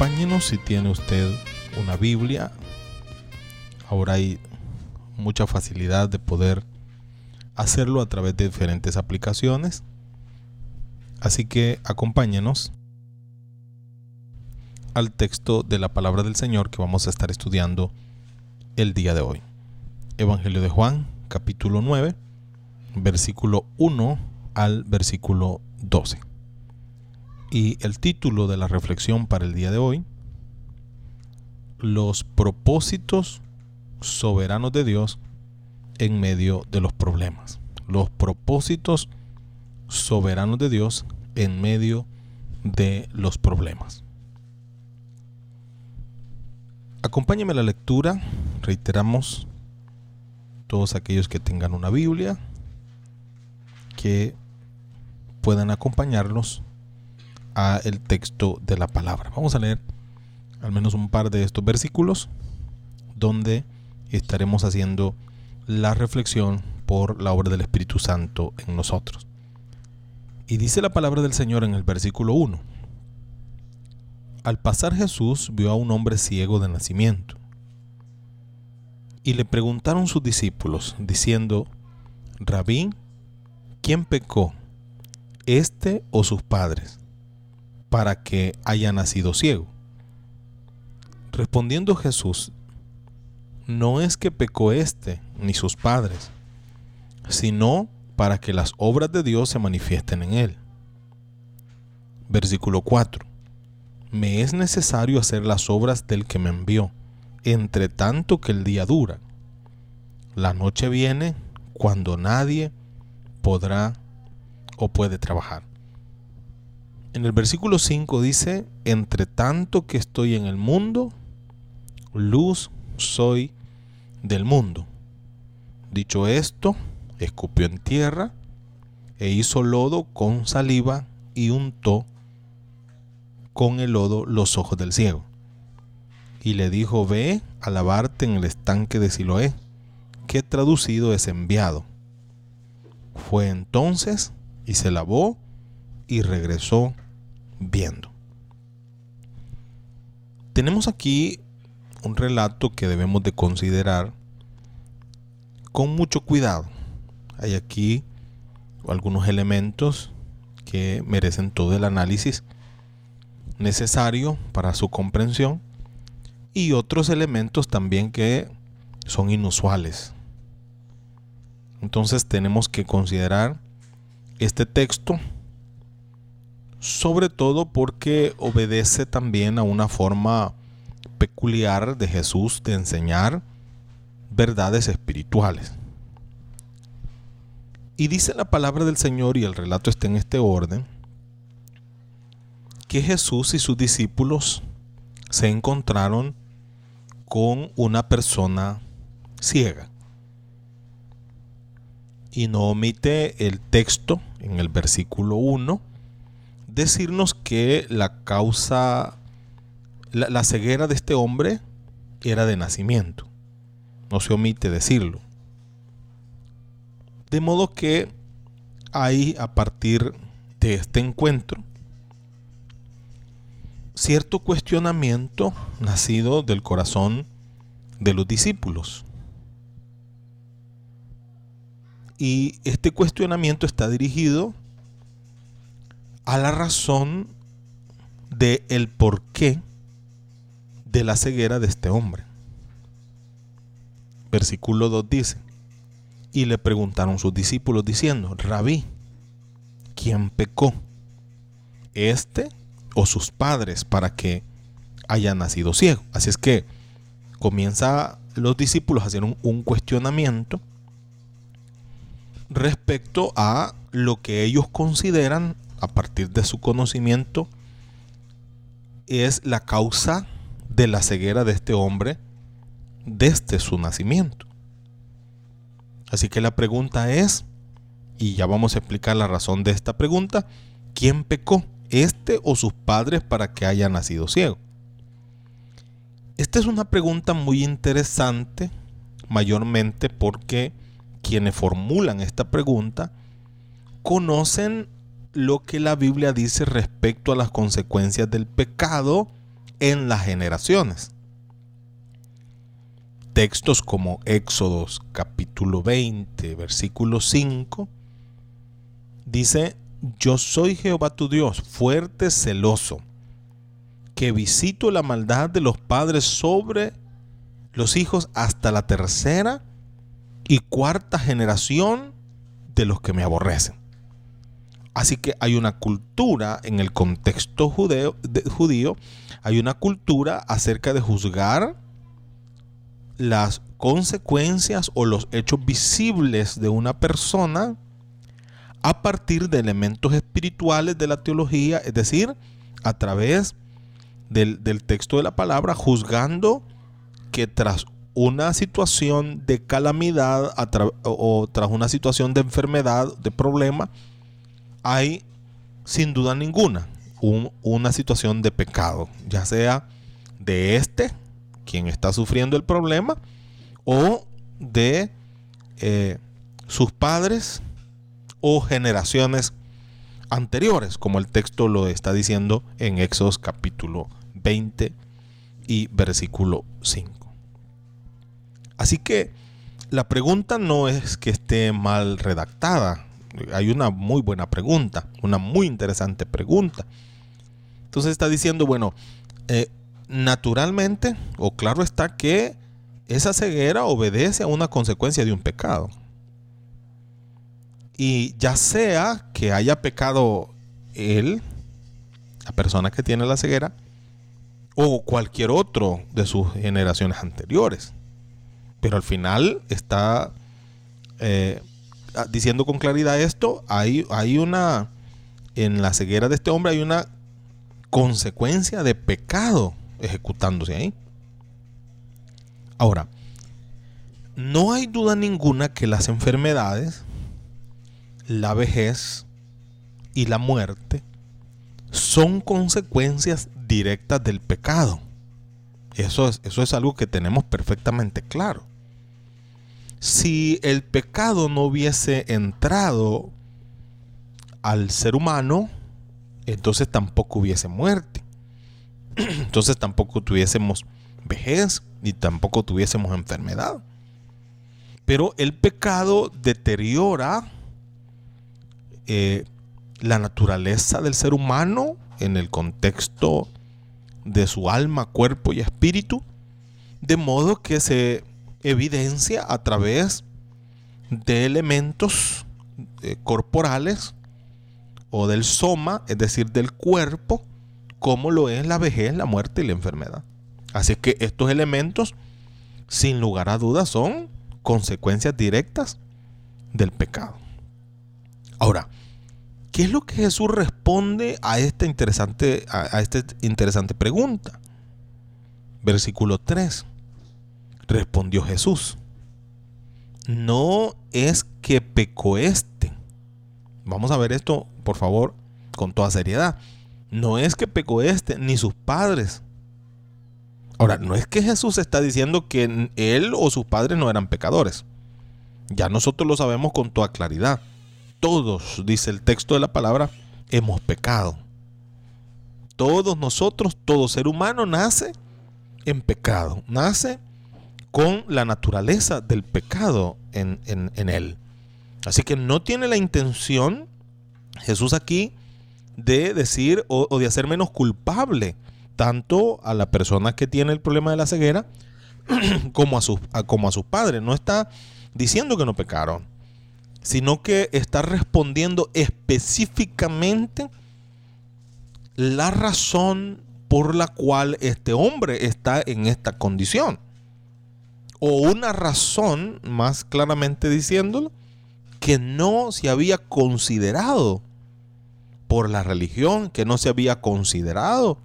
Acompáñenos si tiene usted una Biblia. Ahora hay mucha facilidad de poder hacerlo a través de diferentes aplicaciones. Así que acompáñenos al texto de la palabra del Señor que vamos a estar estudiando el día de hoy. Evangelio de Juan, capítulo 9, versículo 1 al versículo 12. Y el título de la reflexión para el día de hoy, los propósitos soberanos de Dios en medio de los problemas. Los propósitos soberanos de Dios en medio de los problemas. Acompáñeme a la lectura, reiteramos todos aquellos que tengan una Biblia, que puedan acompañarnos a el texto de la palabra. Vamos a leer al menos un par de estos versículos donde estaremos haciendo la reflexión por la obra del Espíritu Santo en nosotros. Y dice la palabra del Señor en el versículo 1. Al pasar Jesús vio a un hombre ciego de nacimiento. Y le preguntaron sus discípulos, diciendo, Rabí, ¿quién pecó, este o sus padres, para que haya nacido ciego? Respondiendo Jesús, no es que pecó este ni sus padres, sino para que las obras de Dios se manifiesten en él. Versículo 4. Me es necesario hacer las obras del que me envió, entre tanto que el día dura. La noche viene cuando nadie podrá o puede trabajar. En el versículo 5 dice, entre tanto que estoy en el mundo, luz soy del mundo. Dicho esto, escupió en tierra e hizo lodo con saliva y untó con el lodo los ojos del ciego. Y le dijo, ve a lavarte en el estanque de Siloé, que traducido es enviado. Fue entonces y se lavó y regresó viendo. Tenemos aquí un relato que debemos de considerar con mucho cuidado. Hay aquí algunos elementos que merecen todo el análisis necesario para su comprensión y otros elementos también que son inusuales. Entonces tenemos que considerar este texto sobre todo porque obedece también a una forma peculiar de Jesús de enseñar verdades espirituales. Y dice la palabra del Señor, y el relato está en este orden, que Jesús y sus discípulos se encontraron con una persona ciega. Y no omite el texto en el versículo 1 decirnos que la causa, la, ceguera de este hombre era de nacimiento. No se omite decirlo. De modo que hay a partir de este encuentro cierto cuestionamiento nacido del corazón de los discípulos. Y este cuestionamiento está dirigido a la razón de el porqué de la ceguera de este hombre. Versículo 2 dice, y le preguntaron sus discípulos diciendo, Rabí, ¿quién pecó? ¿Este o sus padres para que haya nacido ciego? Así es que comienza los discípulos a hacer un, un cuestionamiento respecto a lo que ellos consideran a partir de su conocimiento es la causa de la ceguera de este hombre desde su nacimiento. Así que la pregunta es, y ya vamos a explicar la razón de esta pregunta, ¿quién pecó? ¿Este o sus padres para que haya nacido ciego? Esta es una pregunta muy interesante, mayormente porque quienes formulan esta pregunta conocen lo que la Biblia dice respecto a las consecuencias del pecado en las generaciones. Textos como Éxodos capítulo 20, versículo 5, dice, yo soy Jehová tu Dios, fuerte, celoso, que visito la maldad de los padres sobre los hijos hasta la tercera y cuarta generación de los que me aborrecen. Así que hay una cultura en el contexto judío, hay una cultura acerca de juzgar las consecuencias o los hechos visibles de una persona a partir de elementos espirituales de la teología, es decir, a través del texto de la palabra, juzgando que tras una situación de calamidad o tras una situación de enfermedad, de problema, hay sin duda ninguna una situación de pecado, ya sea de este, quien está sufriendo el problema, o de eh, sus padres o generaciones anteriores, como el texto lo está diciendo en Éxodo capítulo 20 y versículo 5. Así que la pregunta no es que esté mal redactada. Hay una muy buena pregunta, una muy interesante pregunta. Entonces está diciendo, bueno, eh, naturalmente, o claro está que esa ceguera obedece a una consecuencia de un pecado. Y ya sea que haya pecado él, la persona que tiene la ceguera, o cualquier otro de sus generaciones anteriores. Pero al final está eh, diciendo con claridad esto, hay, hay una, en la ceguera de este hombre hay una consecuencia de pecado ejecutándose ahí. Ahora, no hay duda ninguna que las enfermedades, la vejez y la muerte son consecuencias directas del pecado. Eso es, eso es algo que tenemos perfectamente claro si el pecado no hubiese entrado al ser humano, entonces tampoco hubiese muerte. Entonces tampoco tuviésemos vejez ni tampoco tuviésemos enfermedad. Pero el pecado deteriora eh, la naturaleza del ser humano en el contexto de su alma, cuerpo y espíritu, de modo que se evidencia a través de elementos eh, corporales o del soma, es decir, del cuerpo, como lo es la vejez, la muerte y la enfermedad. Así que estos elementos, sin lugar a dudas, son consecuencias directas del pecado. Ahora, ¿qué es lo que Jesús responde a esta interesante, a, a esta interesante pregunta? Versículo 3. Respondió Jesús, no es que pecó este. Vamos a ver esto, por favor, con toda seriedad. No es que pecó este, ni sus padres. Ahora, no es que Jesús está diciendo que él o sus padres no eran pecadores. Ya nosotros lo sabemos con toda claridad. Todos, dice el texto de la palabra, hemos pecado. Todos nosotros, todo ser humano nace en pecado. Nace con la naturaleza del pecado en, él. Así que no tiene la intención Jesús aquí de decir o, de hacer menos culpable tanto a la persona que tiene el problema de la ceguera como a, sus, como a sus padres. No está diciendo que no pecaron, sino que está respondiendo específicamente la razón por la cual este hombre está en esta condición o una razón, más claramente diciéndolo, que no se había considerado por la religión, que no se había considerado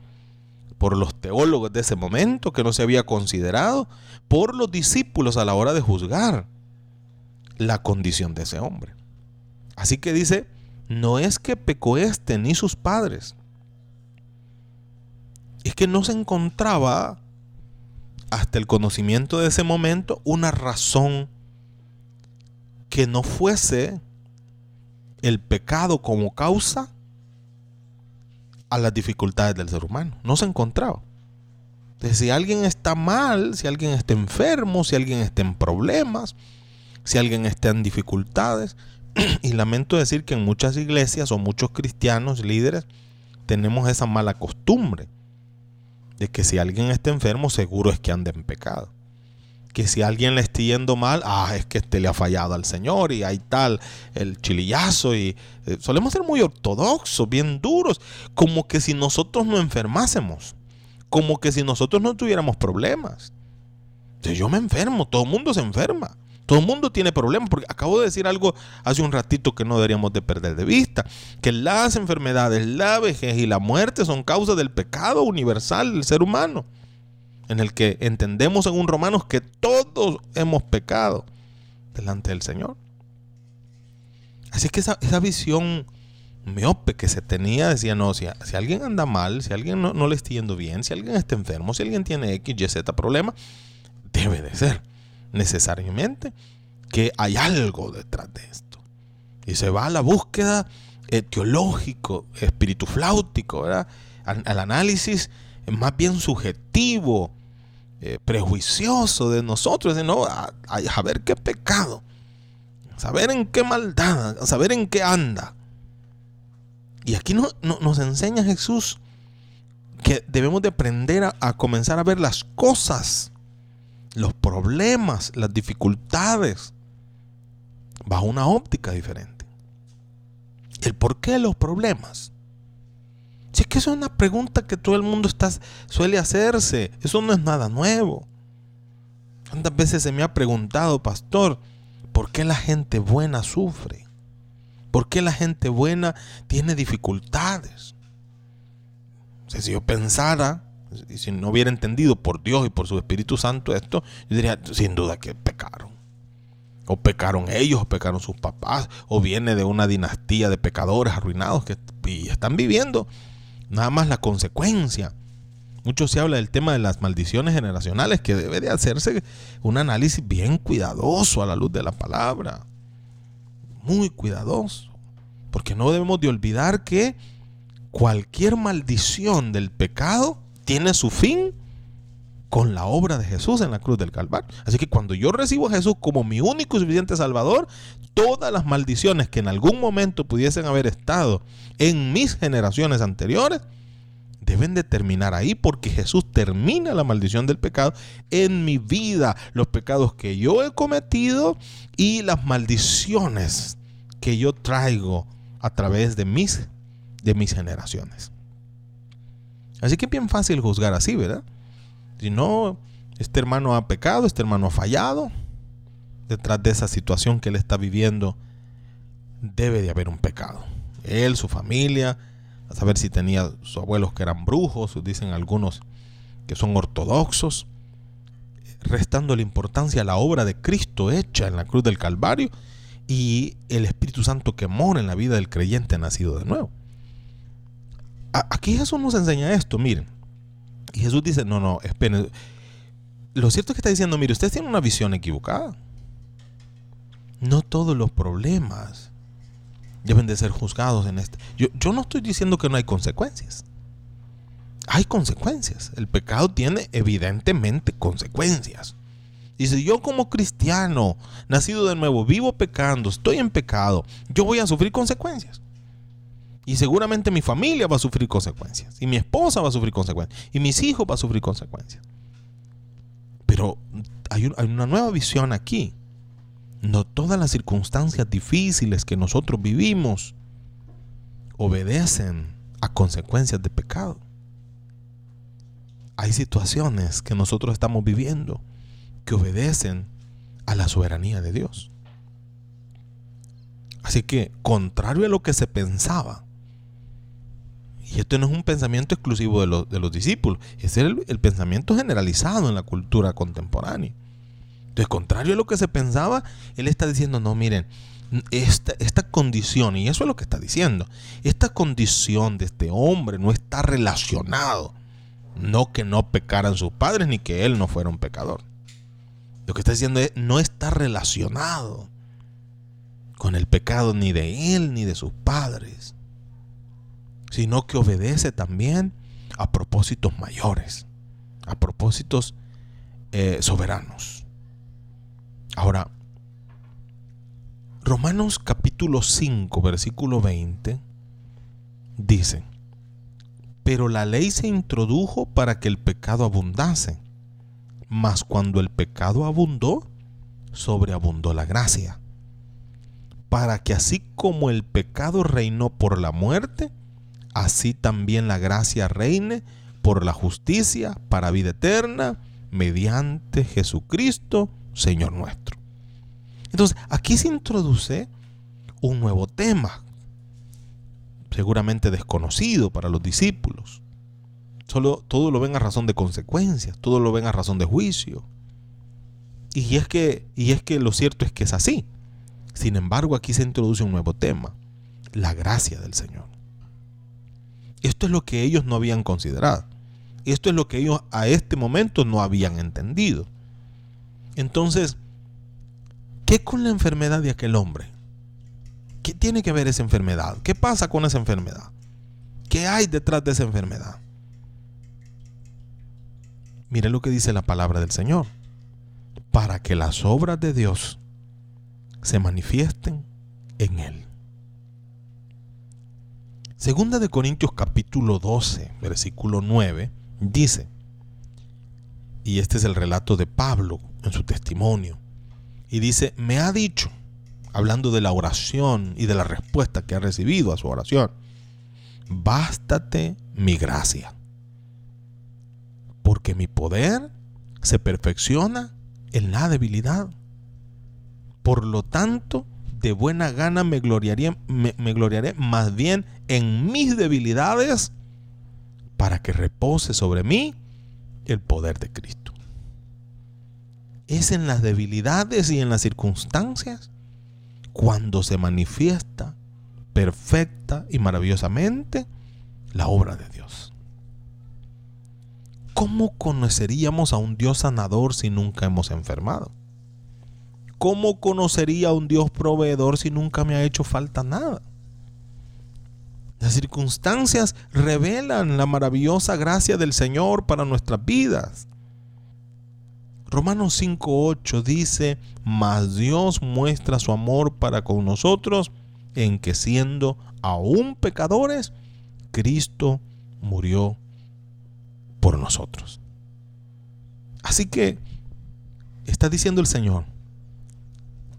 por los teólogos de ese momento, que no se había considerado por los discípulos a la hora de juzgar la condición de ese hombre. Así que dice, no es que pecó este ni sus padres, es que no se encontraba hasta el conocimiento de ese momento una razón que no fuese el pecado como causa a las dificultades del ser humano. No se encontraba. Entonces, si alguien está mal, si alguien está enfermo, si alguien está en problemas, si alguien está en dificultades, y lamento decir que en muchas iglesias o muchos cristianos líderes tenemos esa mala costumbre de que si alguien está enfermo, seguro es que anda en pecado. Que si alguien le está yendo mal, ah, es que este le ha fallado al Señor y hay tal, el chilillazo. Y eh, solemos ser muy ortodoxos, bien duros, como que si nosotros no enfermásemos, como que si nosotros no tuviéramos problemas. Si yo me enfermo, todo el mundo se enferma. Todo el mundo tiene problemas, porque acabo de decir algo hace un ratito que no deberíamos de perder de vista, que las enfermedades, la vejez y la muerte son causa del pecado universal del ser humano, en el que entendemos en un Romanos que todos hemos pecado delante del Señor. Así que esa, visión miope que se tenía decía, no, si, si alguien anda mal, si alguien no, no, le está yendo bien, si alguien está enfermo, si alguien tiene X, Y, Z problema, debe de ser necesariamente que hay algo detrás de esto. Y se va a la búsqueda eh, teológico, espíritu flautico, ¿verdad? Al, análisis más bien subjetivo, eh, prejuicioso de nosotros, de no, a, ver qué pecado, saber en qué maldad, saber en qué anda. Y aquí nos enseña Jesús que debemos de aprender a comenzar a ver las cosas los problemas, las dificultades, bajo una óptica diferente. ¿El por qué los problemas? Si es que eso es una pregunta que todo el mundo está, suele hacerse, eso no es nada nuevo. ¿Cuántas veces se me ha preguntado, pastor, por qué la gente buena sufre? ¿Por qué la gente buena tiene dificultades? si yo pensara y si no hubiera entendido por Dios y por su Espíritu Santo esto, yo diría sin duda que pecaron. O pecaron ellos, o pecaron sus papás, o viene de una dinastía de pecadores arruinados que están viviendo nada más la consecuencia. Mucho se habla del tema de las maldiciones generacionales, que debe de hacerse un análisis bien cuidadoso a la luz de la palabra. Muy cuidadoso. Porque no debemos de olvidar que cualquier maldición del pecado tiene su fin con la obra de Jesús en la cruz del Calvario. Así que cuando yo recibo a Jesús como mi único y suficiente Salvador, todas las maldiciones que en algún momento pudiesen haber estado en mis generaciones anteriores, deben de terminar ahí porque Jesús termina la maldición del pecado en mi vida, los pecados que yo he cometido y las maldiciones que yo traigo a través de mis, de mis generaciones. Así que es bien fácil juzgar así, ¿verdad? Si no, este hermano ha pecado, este hermano ha fallado, detrás de esa situación que él está viviendo, debe de haber un pecado. Él, su familia, a saber si tenía sus abuelos que eran brujos, dicen algunos que son ortodoxos, restando la importancia a la obra de Cristo hecha en la cruz del Calvario y el Espíritu Santo que mora en la vida del creyente nacido de nuevo aquí Jesús nos enseña esto, miren. Y Jesús dice, no, no, esperen. Lo cierto es que está diciendo, mire, ustedes tienen una visión equivocada. No todos los problemas deben de ser juzgados en este. Yo, yo no estoy diciendo que no hay consecuencias. Hay consecuencias. El pecado tiene evidentemente consecuencias. Si yo como cristiano, nacido de nuevo, vivo pecando, estoy en pecado, yo voy a sufrir consecuencias. Y seguramente mi familia va a sufrir consecuencias. Y mi esposa va a sufrir consecuencias. Y mis hijos van a sufrir consecuencias. Pero hay, una nueva visión aquí. No todas las circunstancias difíciles que nosotros vivimos obedecen a consecuencias de pecado. Hay situaciones que nosotros estamos viviendo que obedecen a la soberanía de Dios. Así que, contrario a lo que se pensaba, y esto no es un pensamiento exclusivo de, los, de los discípulos, es el, el, pensamiento generalizado en la cultura contemporánea. Entonces, contrario a lo que se pensaba, él está diciendo, no, miren, esta, esta condición, y eso es lo que está diciendo, esta condición de este hombre no está relacionado, no que no pecaran sus padres ni que él no fuera un pecador. Lo que está diciendo es, no está relacionado con el pecado ni de él ni de sus padres sino que obedece también a propósitos mayores, a propósitos eh, soberanos. Ahora, Romanos capítulo 5, versículo 20, dice, pero la ley se introdujo para que el pecado abundase, mas cuando el pecado abundó, sobreabundó la gracia, para que así como el pecado reinó por la muerte, así también la gracia reine por la justicia para vida eterna mediante Jesucristo, Señor nuestro. Entonces, aquí se introduce un nuevo tema, seguramente desconocido para los discípulos. Solo todo lo ven a razón de consecuencias, todo lo ven a razón de juicio. Y es que, y es que lo cierto es que es así. Sin embargo, aquí se introduce un nuevo tema, la gracia del Señor. Esto es lo que ellos no habían considerado. Esto es lo que ellos a este momento no habían entendido. Entonces, ¿qué con la enfermedad de aquel hombre? ¿Qué tiene que ver esa enfermedad? ¿Qué pasa con esa enfermedad? ¿Qué hay detrás de esa enfermedad? Mire lo que dice la palabra del Señor. Para que las obras de Dios se manifiesten en él. Segunda de Corintios capítulo 12, versículo 9, dice, y este es el relato de Pablo en su testimonio, y dice, me ha dicho, hablando de la oración y de la respuesta que ha recibido a su oración, bástate mi gracia, porque mi poder se perfecciona en la debilidad. Por lo tanto, de buena gana me gloriaré, me, gloriaré más bien en mis debilidades para que repose sobre mí el poder de Cristo. Es en las debilidades y en las circunstancias cuando se manifiesta perfecta y maravillosamente la obra de Dios. ¿Cómo conoceríamos a un Dios sanador si nunca hemos enfermado? ¿Cómo conocería a un Dios proveedor si nunca me ha hecho falta nada? Las circunstancias revelan la maravillosa gracia del Señor para nuestras vidas. Romanos 5.8 dice, mas Dios muestra su amor para con nosotros en que siendo aún pecadores, Cristo murió por nosotros. Así que está diciendo el Señor,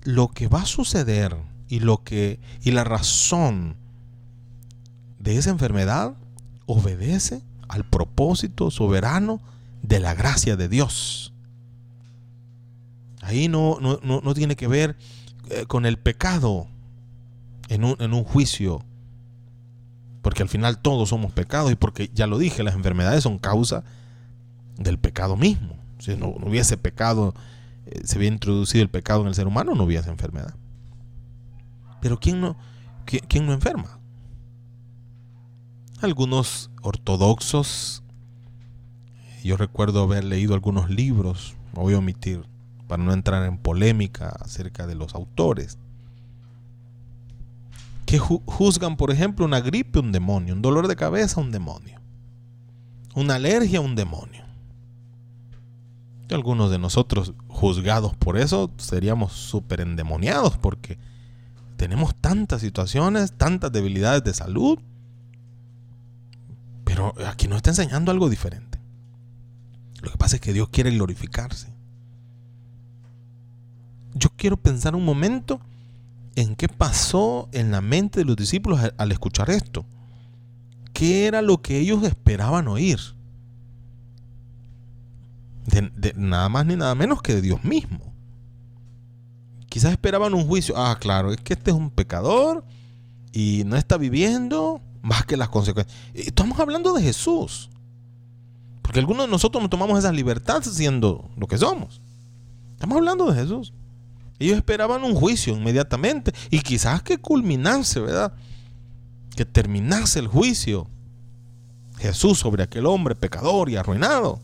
lo que va a suceder y lo que y la razón de esa enfermedad obedece al propósito soberano de la gracia de Dios. Ahí no, no, tiene que ver eh, con el pecado en un, en un juicio, porque al final todos somos pecados y porque ya lo dije, las enfermedades son causa del pecado mismo. Si no, hubiese pecado, se hubiera introducido el pecado en el ser humano, no hubiese enfermedad. Pero ¿quién no, quién no enferma? algunos ortodoxos. Yo recuerdo haber leído algunos libros, voy a omitir para no entrar en polémica acerca de los autores, que juzgan, por ejemplo, una gripe, un demonio, un dolor de cabeza, un demonio, una alergia, un demonio. Algunos de nosotros juzgados por eso seríamos súper endemoniados porque tenemos tantas situaciones, tantas debilidades de salud pero aquí nos está enseñando algo diferente. Lo que pasa es que Dios quiere glorificarse. Yo quiero pensar un momento en qué pasó en la mente de los discípulos al escuchar esto. ¿Qué era lo que ellos esperaban oír? De, nada más ni nada menos que de Dios mismo. Quizás esperaban un juicio. Ah, claro, es que este es un pecador y no está viviendo más que las consecuencias. Estamos hablando de Jesús. Porque algunos de nosotros nos tomamos esa libertad siendo lo que somos. Estamos hablando de Jesús. Ellos esperaban un juicio inmediatamente y quizás que culminase, ¿verdad? Que terminase el juicio. Jesús sobre aquel hombre pecador y arruinado.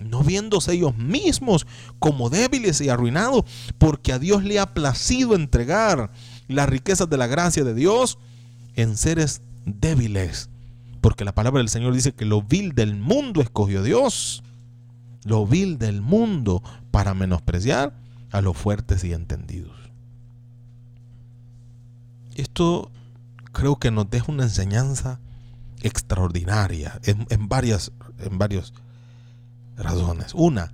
No viéndose ellos mismos como débiles y arruinados, porque a Dios le ha placido entregar las riquezas de la gracia de Dios en seres débiles. Porque la palabra del Señor dice que lo vil del mundo escogió Dios. lo vil del mundo para menospreciar a los fuertes y entendidos. Esto creo que nos deja una enseñanza extraordinaria en, varias, en varias razones. Una,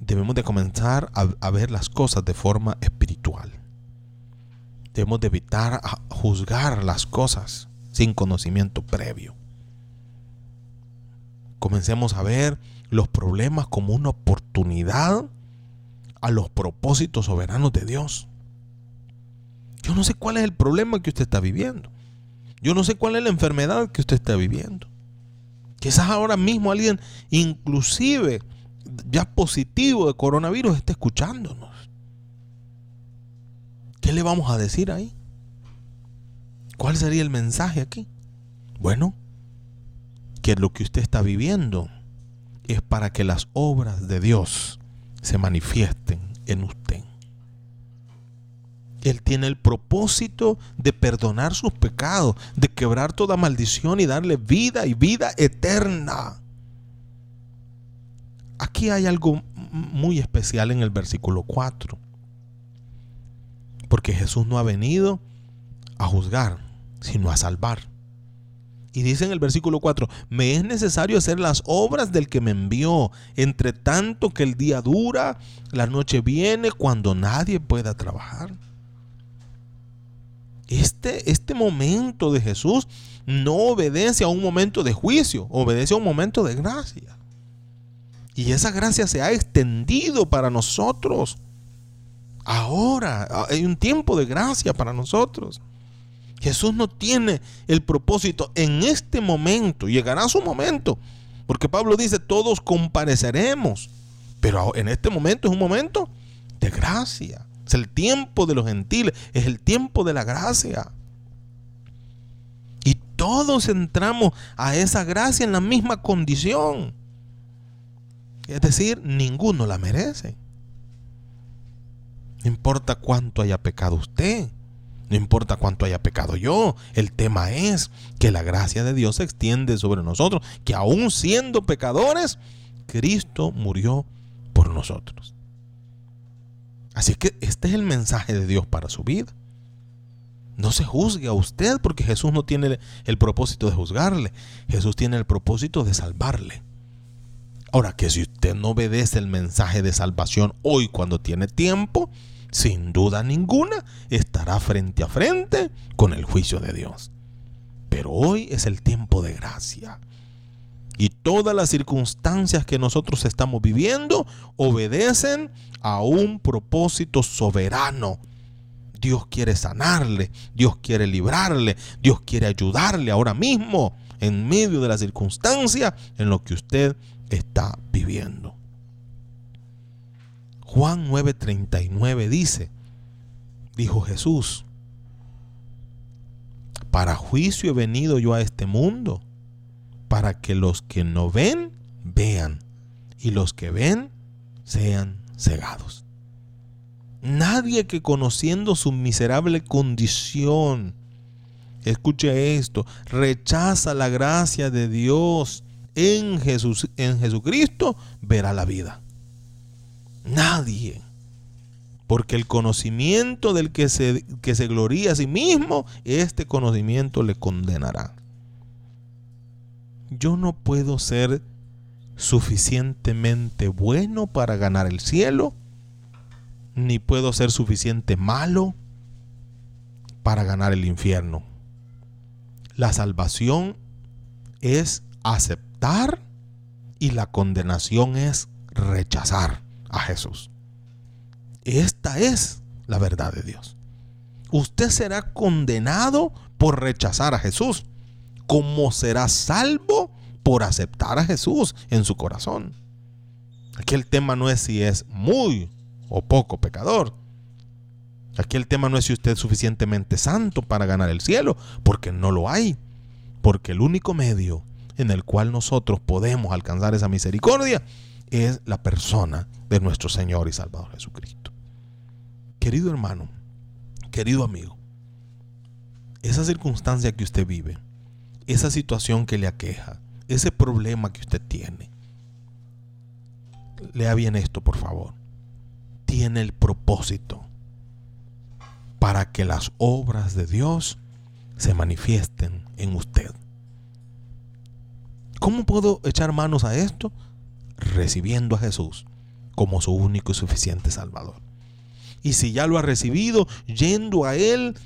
debemos de comenzar a, a, ver las cosas de forma espiritual. Debemos de evitar juzgar las cosas sin conocimiento previo. Comencemos a ver los problemas como una oportunidad a los propósitos soberanos de Dios. Yo no sé cuál es el problema que usted está viviendo. Yo no sé cuál es la enfermedad que usted está viviendo. Quizás ahora mismo alguien, inclusive ya positivo de coronavirus, esté escuchándonos. ¿Qué le vamos a decir ahí? ¿Cuál sería el mensaje aquí? Bueno, que lo que usted está viviendo es para que las obras de Dios se manifiesten en usted. Él tiene el propósito de perdonar sus pecados, de quebrar toda maldición y darle vida y vida eterna. Aquí hay algo muy especial en el versículo 4. Porque Jesús no ha venido a juzgar, sino a salvar. Y dice en el versículo 4, me es necesario hacer las obras del que me envió, entre tanto que el día dura, la noche viene cuando nadie pueda trabajar. Este, este momento de Jesús no obedece a un momento de juicio, obedece a un momento de gracia. Y esa gracia se ha extendido para nosotros. Ahora hay un tiempo de gracia para nosotros. Jesús no tiene el propósito en este momento, llegará su momento, porque Pablo dice, todos compareceremos, pero en este momento es un momento de gracia, es el tiempo de los gentiles, es el tiempo de la gracia. Y todos entramos a esa gracia en la misma condición. Es decir, ninguno la merece. No importa cuánto haya pecado usted. No importa cuánto haya pecado yo, el tema es que la gracia de Dios se extiende sobre nosotros, que aún siendo pecadores, Cristo murió por nosotros. Así que este es el mensaje de Dios para su vida. No se juzgue a usted porque Jesús no tiene el propósito de juzgarle. Jesús tiene el propósito de salvarle. Ahora que si usted no obedece el mensaje de salvación hoy cuando tiene tiempo, sin duda ninguna, estará frente a frente con el juicio de Dios. Pero hoy es el tiempo de gracia. Y todas las circunstancias que nosotros estamos viviendo obedecen a un propósito soberano. Dios quiere sanarle, Dios quiere librarle, Dios quiere ayudarle ahora mismo en medio de la circunstancia en lo que usted está viviendo. Juan 9:39 dice, dijo Jesús, para juicio he venido yo a este mundo, para que los que no ven, vean, y los que ven, sean cegados. Nadie que conociendo su miserable condición, escuche esto, rechaza la gracia de Dios en, Jesús, en Jesucristo, verá la vida. Nadie. Porque el conocimiento del que se, que se gloría a sí mismo, este conocimiento le condenará. Yo no puedo ser suficientemente bueno para ganar el cielo, ni puedo ser suficiente malo para ganar el infierno. La salvación es aceptar y la condenación es rechazar a Jesús. Esta es la verdad de Dios. Usted será condenado por rechazar a Jesús, como será salvo por aceptar a Jesús en su corazón. Aquí el tema no es si es muy o poco pecador. Aquí el tema no es si usted es suficientemente santo para ganar el cielo, porque no lo hay. Porque el único medio en el cual nosotros podemos alcanzar esa misericordia es la persona de nuestro Señor y Salvador Jesucristo. Querido hermano, querido amigo, esa circunstancia que usted vive, esa situación que le aqueja, ese problema que usted tiene, lea bien esto, por favor. Tiene el propósito para que las obras de Dios se manifiesten en usted. ¿Cómo puedo echar manos a esto? Recibiendo a Jesús como su único y suficiente Salvador. Y si ya lo ha recibido, yendo a Él,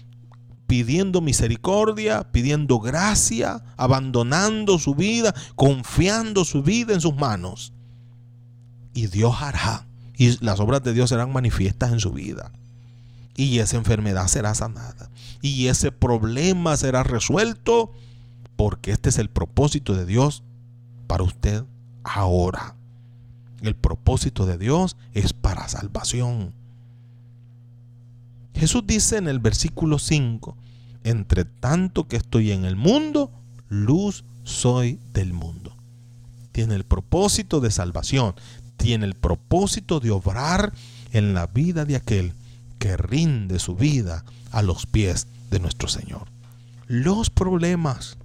pidiendo misericordia, pidiendo gracia, abandonando su vida, confiando su vida en sus manos. Y Dios hará. Y las obras de Dios serán manifiestas en su vida. Y esa enfermedad será sanada. Y ese problema será resuelto porque este es el propósito de Dios para usted ahora. El propósito de Dios es para salvación. Jesús dice en el versículo 5, entre tanto que estoy en el mundo, luz soy del mundo. Tiene el propósito de salvación, tiene el propósito de obrar en la vida de aquel que rinde su vida a los pies de nuestro Señor. Los problemas,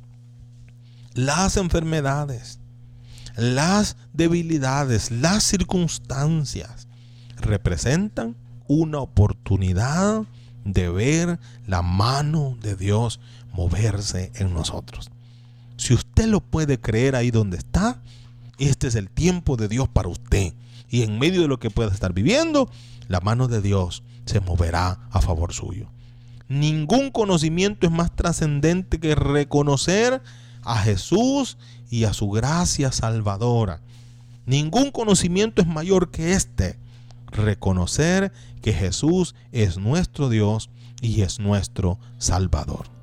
las enfermedades, las debilidades, las circunstancias representan una oportunidad de ver la mano de Dios moverse en nosotros. Si usted lo puede creer ahí donde está, este es el tiempo de Dios para usted. Y en medio de lo que pueda estar viviendo, la mano de Dios se moverá a favor suyo. Ningún conocimiento es más trascendente que reconocer a Jesús y a su gracia salvadora. Ningún conocimiento es mayor que este. Reconocer que Jesús es nuestro Dios y es nuestro Salvador.